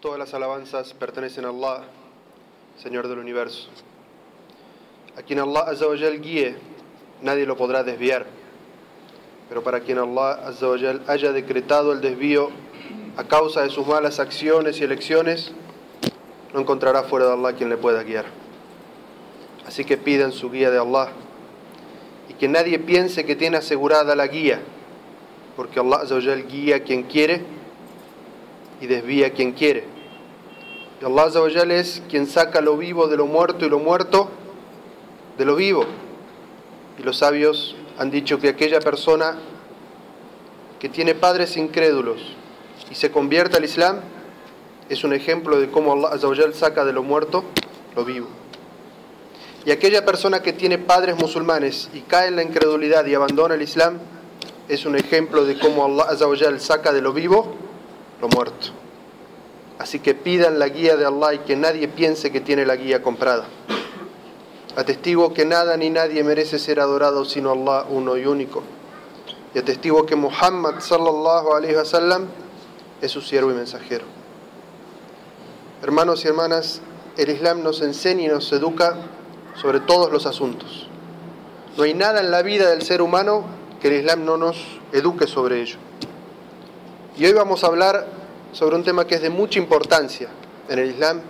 Todas las alabanzas pertenecen a Allah, Señor del universo. A quien Allah Azzawajal guíe, nadie lo podrá desviar. Pero para quien Allah Azzawajal haya decretado el desvío a causa de sus malas acciones y elecciones, no encontrará fuera de Allah quien le pueda guiar. Así que pidan su guía de Allah y que nadie piense que tiene asegurada la guía, porque Allah Azzawajal guía a quien quiere y desvía quien quiere. Y Allah es quien saca lo vivo de lo muerto y lo muerto de lo vivo. Y los sabios han dicho que aquella persona que tiene padres incrédulos y se convierte al Islam es un ejemplo de cómo Allah saca de lo muerto lo vivo. Y aquella persona que tiene padres musulmanes y cae en la incredulidad y abandona el Islam es un ejemplo de cómo Allah saca de lo vivo lo muerto. Así que pidan la guía de Allah y que nadie piense que tiene la guía comprada. Atestigo que nada ni nadie merece ser adorado sino Allah uno y único. Y atestigo que Muhammad sallallahu alaihi wasallam es su siervo y mensajero. Hermanos y hermanas, el Islam nos enseña y nos educa sobre todos los asuntos. No hay nada en la vida del ser humano que el Islam no nos eduque sobre ello. Y hoy vamos a hablar sobre un tema que es de mucha importancia en el Islam,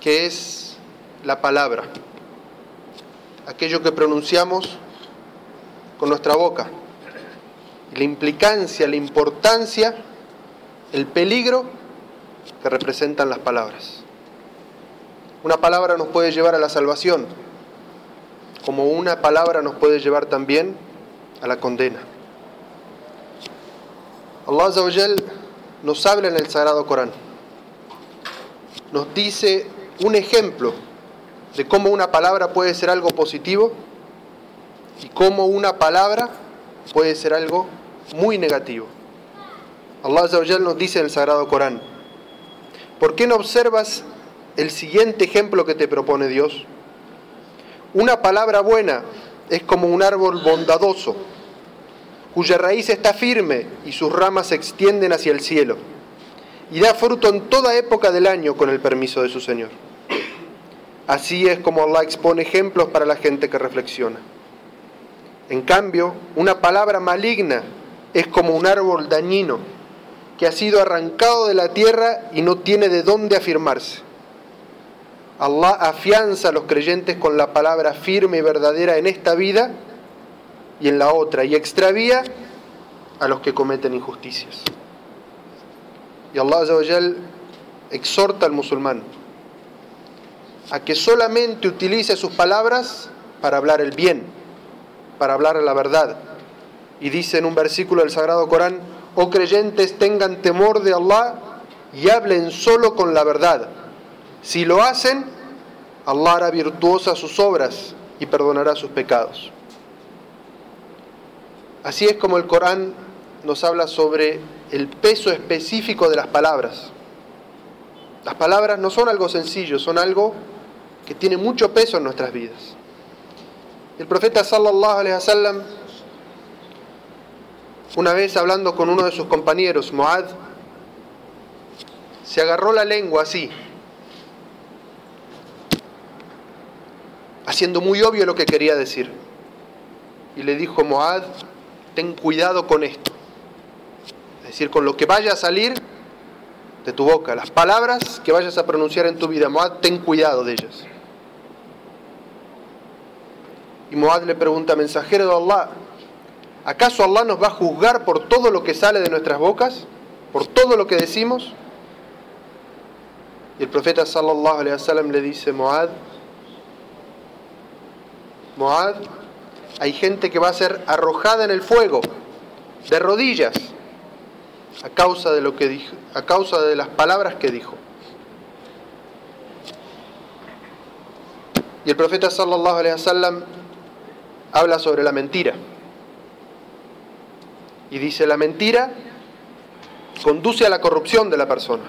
que es la palabra, aquello que pronunciamos con nuestra boca, la implicancia, la importancia, el peligro que representan las palabras. Una palabra nos puede llevar a la salvación, como una palabra nos puede llevar también a la condena. Allah nos habla en el Sagrado Corán. Nos dice un ejemplo de cómo una palabra puede ser algo positivo y cómo una palabra puede ser algo muy negativo. Allah nos dice en el Sagrado Corán, ¿por qué no observas el siguiente ejemplo que te propone Dios? Una palabra buena es como un árbol bondadoso cuya raíz está firme y sus ramas se extienden hacia el cielo, y da fruto en toda época del año con el permiso de su Señor. Así es como Allah expone ejemplos para la gente que reflexiona. En cambio, una palabra maligna es como un árbol dañino que ha sido arrancado de la tierra y no tiene de dónde afirmarse. Allah afianza a los creyentes con la palabra firme y verdadera en esta vida y en la otra, y extravía a los que cometen injusticias. Y Allah exhorta al musulmán a que solamente utilice sus palabras para hablar el bien, para hablar la verdad. Y dice en un versículo del Sagrado Corán, oh creyentes, tengan temor de Allah y hablen solo con la verdad. Si lo hacen, Allah hará virtuosas sus obras y perdonará sus pecados. Así es como el Corán nos habla sobre el peso específico de las palabras. Las palabras no son algo sencillo, son algo que tiene mucho peso en nuestras vidas. El profeta sallallahu alaihi wasallam una vez hablando con uno de sus compañeros, Muad, se agarró la lengua así, haciendo muy obvio lo que quería decir. Y le dijo, Muad, ten cuidado con esto. Es decir, con lo que vaya a salir de tu boca, las palabras que vayas a pronunciar en tu vida, Moad, ten cuidado de ellas. Y Moad le pregunta, mensajero de Allah, ¿acaso Allah nos va a juzgar por todo lo que sale de nuestras bocas? ¿Por todo lo que decimos? Y el profeta sallallahu alaihi wasallam le dice, Moad, Moad, hay gente que va a ser arrojada en el fuego, de rodillas, a causa de lo que dijo, a causa de las palabras que dijo. Y el profeta sallallahu alaihi habla sobre la mentira. Y dice, la mentira conduce a la corrupción de la persona.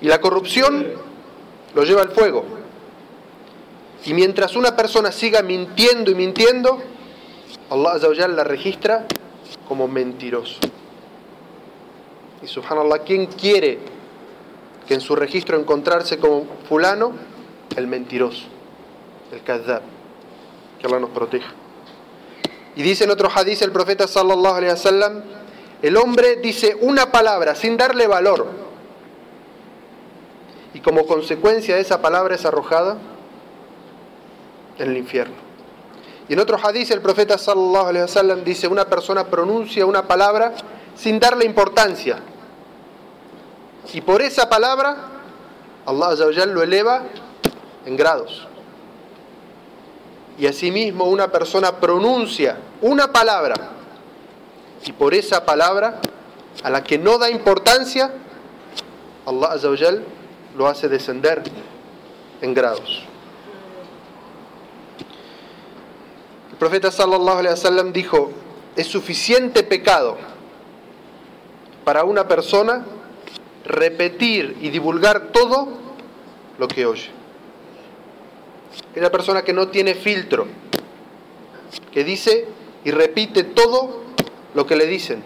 Y la corrupción lo lleva al fuego. Y mientras una persona siga mintiendo y mintiendo, Allah Azawajal la registra como mentiroso. Y subhanallah, ¿quién quiere que en su registro encontrarse como fulano, el mentiroso, el kadhab. Que Allah nos proteja. Y dice en otro hadith el profeta sallallahu alaihi wasallam, el hombre dice una palabra sin darle valor. Y como consecuencia de esa palabra es arrojada en el infierno. Y en otro hadith el profeta sallallahu alaihi wasallam dice, una persona pronuncia una palabra sin darle importancia. Y por esa palabra Allah lo eleva en grados. Y asimismo una persona pronuncia una palabra y por esa palabra a la que no da importancia, Allah lo hace descender en grados. El profeta sallallahu alaihi wasallam dijo, es suficiente pecado para una persona repetir y divulgar todo lo que oye. Aquella persona que no tiene filtro, que dice y repite todo lo que le dicen,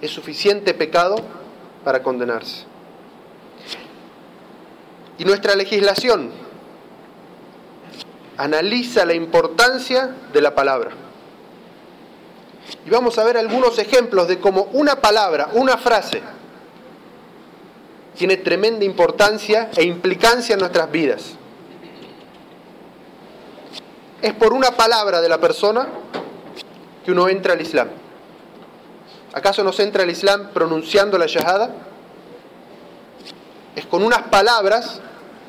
es suficiente pecado para condenarse. Y nuestra legislación analiza la importancia de la palabra. Y vamos a ver algunos ejemplos de cómo una palabra, una frase, tiene tremenda importancia e implicancia en nuestras vidas. Es por una palabra de la persona que uno entra al Islam. ¿Acaso no se entra al Islam pronunciando la shahada? Es con unas palabras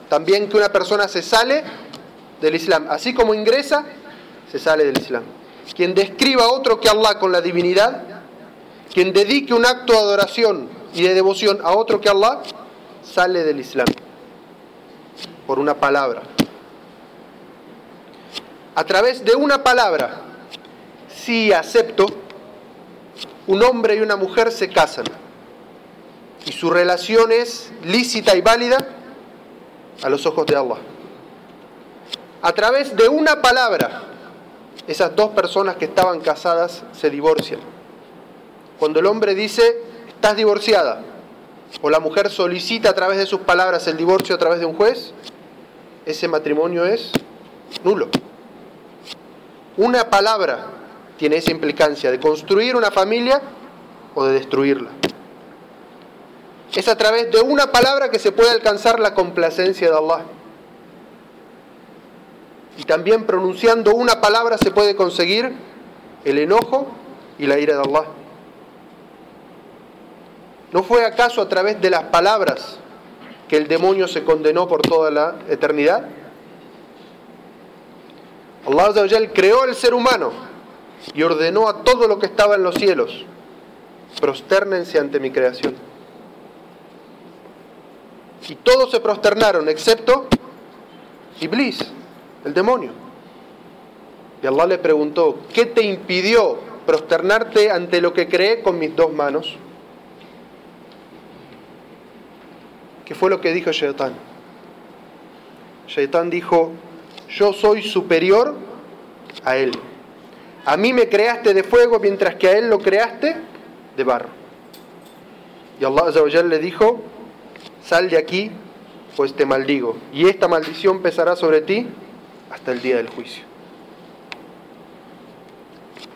también que una persona se sale del Islam. Así como ingresa, se sale del Islam. Quien describa a otro que Allah con la divinidad, quien dedique un acto de adoración y de devoción a otro que Allah, sale del Islam. Por una palabra. A través de una palabra, sí acepto un hombre y una mujer se casan y su relación es lícita y válida a los ojos de Allah. A través de una palabra, esas dos personas que estaban casadas se divorcian. Cuando el hombre dice, estás divorciada, o la mujer solicita a través de sus palabras el divorcio a través de un juez, ese matrimonio es nulo. Una palabra tiene esa implicancia de construir una familia o de destruirla. Es a través de una palabra que se puede alcanzar la complacencia de Allah. Y también pronunciando una palabra se puede conseguir el enojo y la ira de Allah. ¿No fue acaso a través de las palabras que el demonio se condenó por toda la eternidad? Allah creó el ser humano y ordenó a todo lo que estaba en los cielos, prosternense ante mi creación. Y todos se prosternaron, excepto Iblis, el demonio. Y Allah le preguntó, ¿qué te impidió prosternarte ante lo que creé con mis dos manos? ¿Qué fue lo que dijo Shaitán? Shaitán dijo, yo soy superior a él. A mí me creaste de fuego mientras que a él lo creaste de barro. Y Allah le dijo, sal de aquí, pues te maldigo. Y esta maldición pesará sobre ti hasta el día del juicio.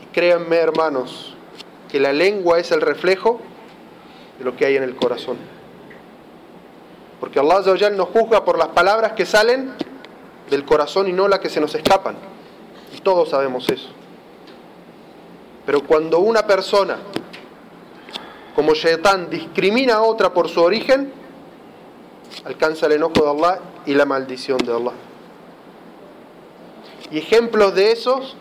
Y créanme, hermanos, que la lengua es el reflejo de lo que hay en el corazón. Porque Allah nos juzga por las palabras que salen del corazón y no las que se nos escapan. Y todos sabemos eso. Pero cuando una persona, como Shaitán, discrimina a otra por su origen, alcanza el enojo de Allah y la maldición de Allah. Y ejemplos de esos,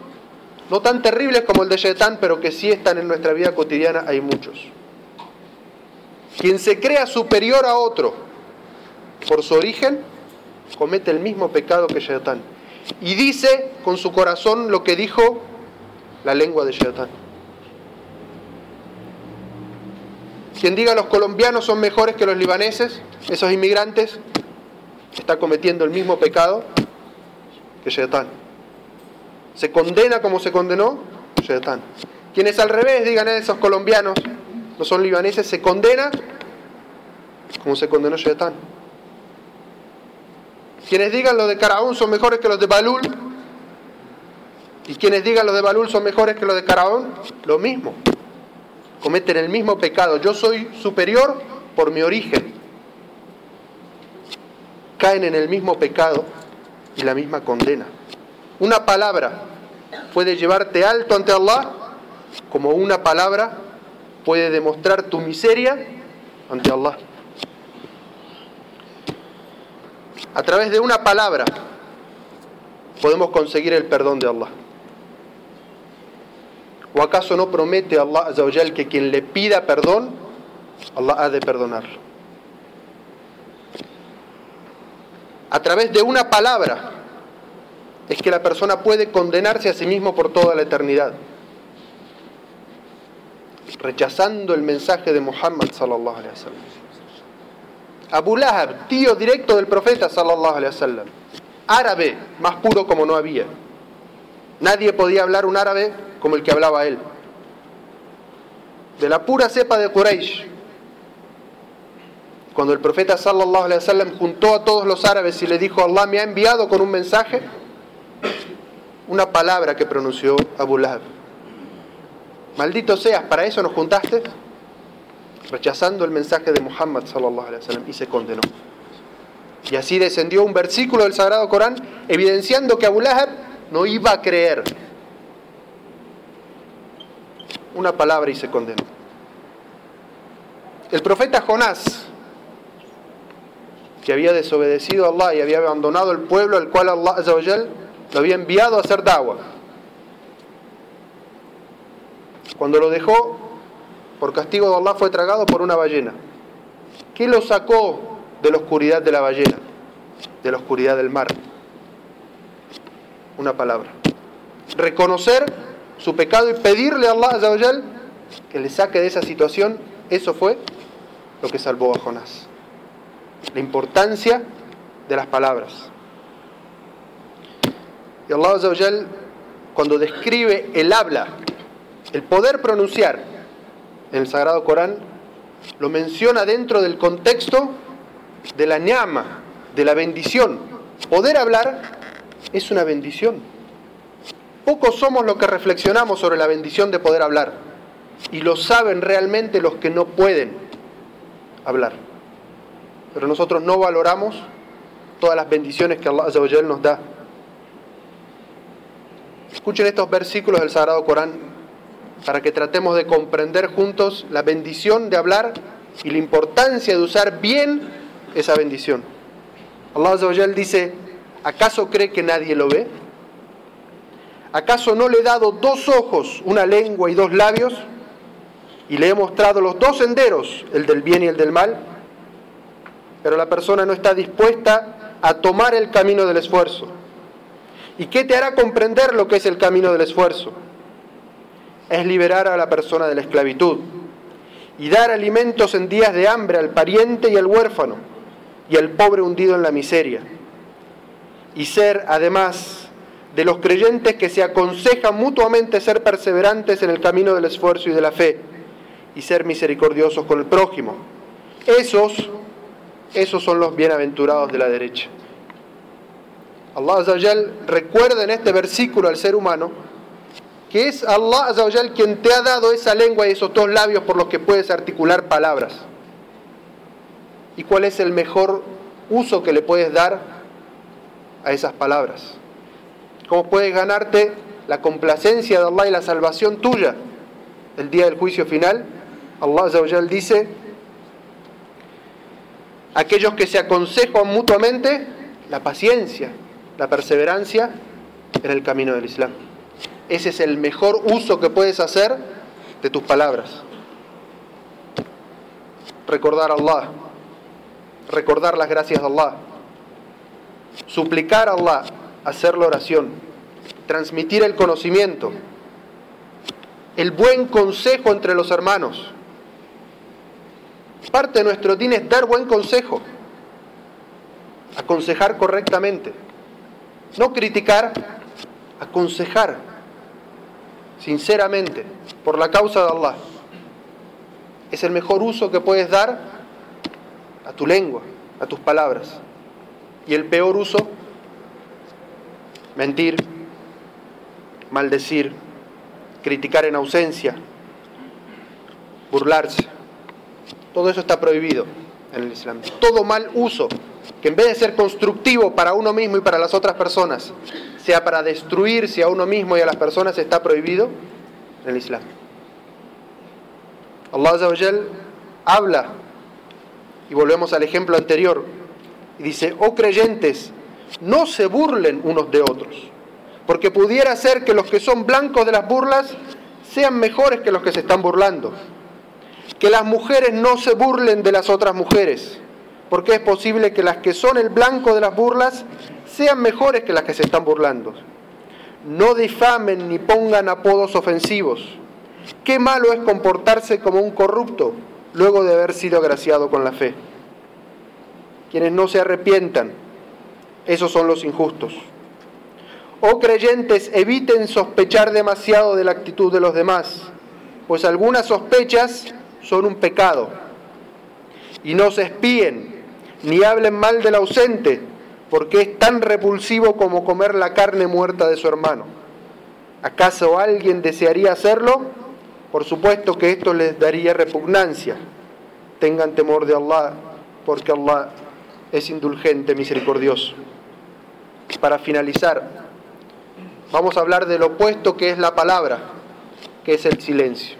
no tan terribles como el de Shaitán, pero que sí están en nuestra vida cotidiana, hay muchos. Quien se crea superior a otro por su origen, comete el mismo pecado que Shaitán. Y dice con su corazón lo que dijo la lengua de Shaitán. Quien diga los colombianos son mejores que los libaneses, esos inmigrantes, está cometiendo el mismo pecado que Shaitán. Se condena como se condenó Shaitán. Quienes al revés digan eh, esos colombianos no son libaneses, se condena como se condenó Shaitán. Quienes digan los de Caraón son mejores que los de Balul. Y quienes digan los de Balul son mejores que los de Caraón, lo mismo. Cometen el mismo pecado. Yo soy superior por mi origen. Caen en el mismo pecado y la misma condena. Una palabra puede llevarte alto ante Allah, como una palabra puede demostrar tu miseria ante Allah. A través de una palabra podemos conseguir el perdón de Allah. ¿O acaso no promete Allah que quien le pida perdón, Allah ha de perdonarlo? A través de una palabra es que la persona puede condenarse a sí mismo por toda la eternidad, rechazando el mensaje de Muhammad sallallahu alaihi wasallam. Abu Lahab, tío directo del profeta sallallahu wasallam, árabe, más puro como no había. Nadie podía hablar un árabe como el que hablaba él. De la pura cepa de Quraysh. Cuando el profeta sallallahu alaihi wasallam juntó a todos los árabes y le dijo, Allah me ha enviado con un mensaje, una palabra que pronunció Abu Lahab. Maldito seas, ¿para eso nos juntaste? Rechazando el mensaje de Muhammad sallallahu alaihi wasallam y se condenó. Y así descendió un versículo del Sagrado Corán evidenciando que Abu Lahab no iba a creer. Una palabra y se condenó. El profeta Jonás, que había desobedecido a Allah y había abandonado el pueblo al cual Allah lo había enviado a hacer dawa. Cuando lo dejó, por castigo de Allah fue tragado por una ballena. ¿Qué lo sacó de la oscuridad de la ballena? De la oscuridad del mar. Una palabra. Reconocer su pecado y pedirle a Allah que le saque de esa situación, eso fue lo que salvó a Jonás. La importancia de las palabras. Y Allah cuando describe el habla, el poder pronunciar en el Sagrado Corán, lo menciona dentro del contexto de la ñama, de la bendición. Poder hablar es una bendición. Pocos somos los que reflexionamos sobre la bendición de poder hablar. Y lo saben realmente los que no pueden hablar. Pero nosotros no valoramos todas las bendiciones que Allah nos da. Escuchen estos versículos del Sagrado Corán para que tratemos de comprender juntos la bendición de hablar y la importancia de usar bien esa bendición. Allah dice, ¿acaso cree que nadie lo ve? ¿Acaso no le he dado dos ojos, una lengua y dos labios? Y le he mostrado los dos senderos, el del bien y el del mal. Pero la persona no está dispuesta a tomar el camino del esfuerzo ¿Y qué te hará comprender lo que es el camino del esfuerzo? Es liberar a la persona de la esclavitud y dar alimentos en días de hambre al pariente y al huérfano y al pobre hundido en la miseria. Y ser, además, de los creyentes que se aconsejan mutuamente ser perseverantes en el camino del esfuerzo y de la fe y ser misericordiosos con el prójimo. Esos, esos son los bienaventurados de la derecha. Allah recuerda en este versículo al ser humano que es Allah quien te ha dado esa lengua y esos dos labios por los que puedes articular palabras. ¿Y cuál es el mejor uso que le puedes dar a esas palabras? ¿Cómo puedes ganarte la complacencia de Allah y la salvación tuya el día del juicio final? Allah dice, aquellos que se aconsejan mutuamente, la paciencia, la perseverancia en el camino del Islam. Ese es el mejor uso que puedes hacer de tus palabras. Recordar a Allah, recordar las gracias de Allah, suplicar a Allah, hacer la oración, transmitir el conocimiento, el buen consejo entre los hermanos. Parte de nuestro din es dar buen consejo, aconsejar correctamente. No criticar, aconsejar sinceramente por la causa de Allah. Es el mejor uso que puedes dar a tu lengua, a tus palabras. Y el peor uso, mentir, maldecir, criticar en ausencia, burlarse. Todo eso está prohibido en el Islam. Todo mal uso, que en vez de ser constructivo para uno mismo y para las otras personas, sea para destruirse a uno mismo y a las personas, está prohibido en el Islam. Allah Azza habla, y volvemos al ejemplo anterior, y dice, oh creyentes, no se burlen unos de otros, porque pudiera ser que los que son blancos de las burlas sean mejores que los que se están burlando. Que las mujeres no se burlen de las otras mujeres, porque es posible que las que son el blanco de las burlas sean mejores que las que se están burlando. No difamen ni pongan apodos ofensivos. Qué malo es comportarse como un corrupto luego de haber sido agraciado con la fe. Quienes no se arrepientan, esos son los injustos. Oh creyentes, eviten sospechar demasiado de la actitud de los demás, pues algunas sospechas son un pecado. Y no se espíen, ni hablen mal del ausente, porque es tan repulsivo como comer la carne muerta de su hermano. ¿Acaso alguien desearía hacerlo? Por supuesto que esto les daría repugnancia. Tengan temor de Allah, porque Allah es indulgente, misericordioso. Para finalizar, vamos a hablar del opuesto que es la palabra, que es el silencio.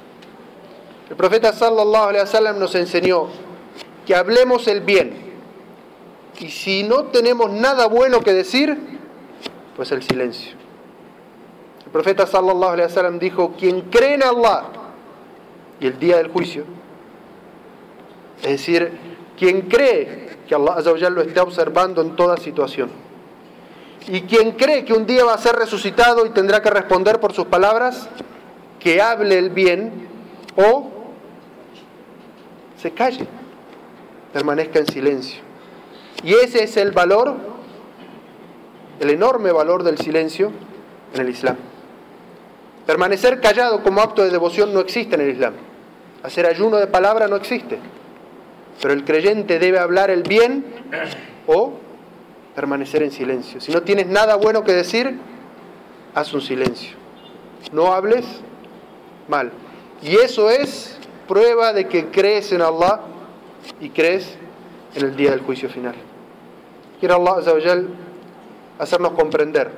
El profeta sallallahu alaihi wasallam nos enseñó que hablemos el bien. Y si no tenemos nada bueno que decir, pues el silencio. El profeta sallallahu alaihi wasallam dijo, quien cree en Allah y el día del juicio, es decir, quien cree que Allah lo está observando en toda situación, y quien cree que un día va a ser resucitado y tendrá que responder por sus palabras, que hable el bien o se calle, permanezca en silencio. Y ese es el valor, el enorme valor del silencio en el Islam. Permanecer callado como acto de devoción no existe en el Islam. Hacer ayuno de palabra no existe. Pero el creyente debe hablar el bien o permanecer en silencio. Si no tienes nada bueno que decir, haz un silencio. No hables mal. Y eso es prueba de que crees en Allah y crees en el día del juicio final. Quiero Allah hacernos comprender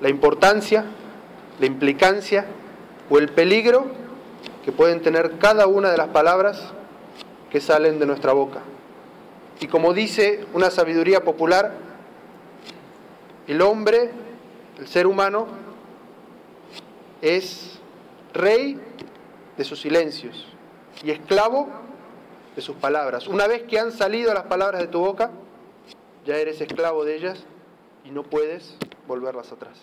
la importancia, la implicancia o el peligro que pueden tener cada una de las palabras que salen de nuestra boca. Y como dice una sabiduría popular, el hombre, el ser humano, es rey de sus silencios y esclavo de sus palabras. Una vez que han salido las palabras de tu boca, ya eres esclavo de ellas y no puedes volverlas atrás.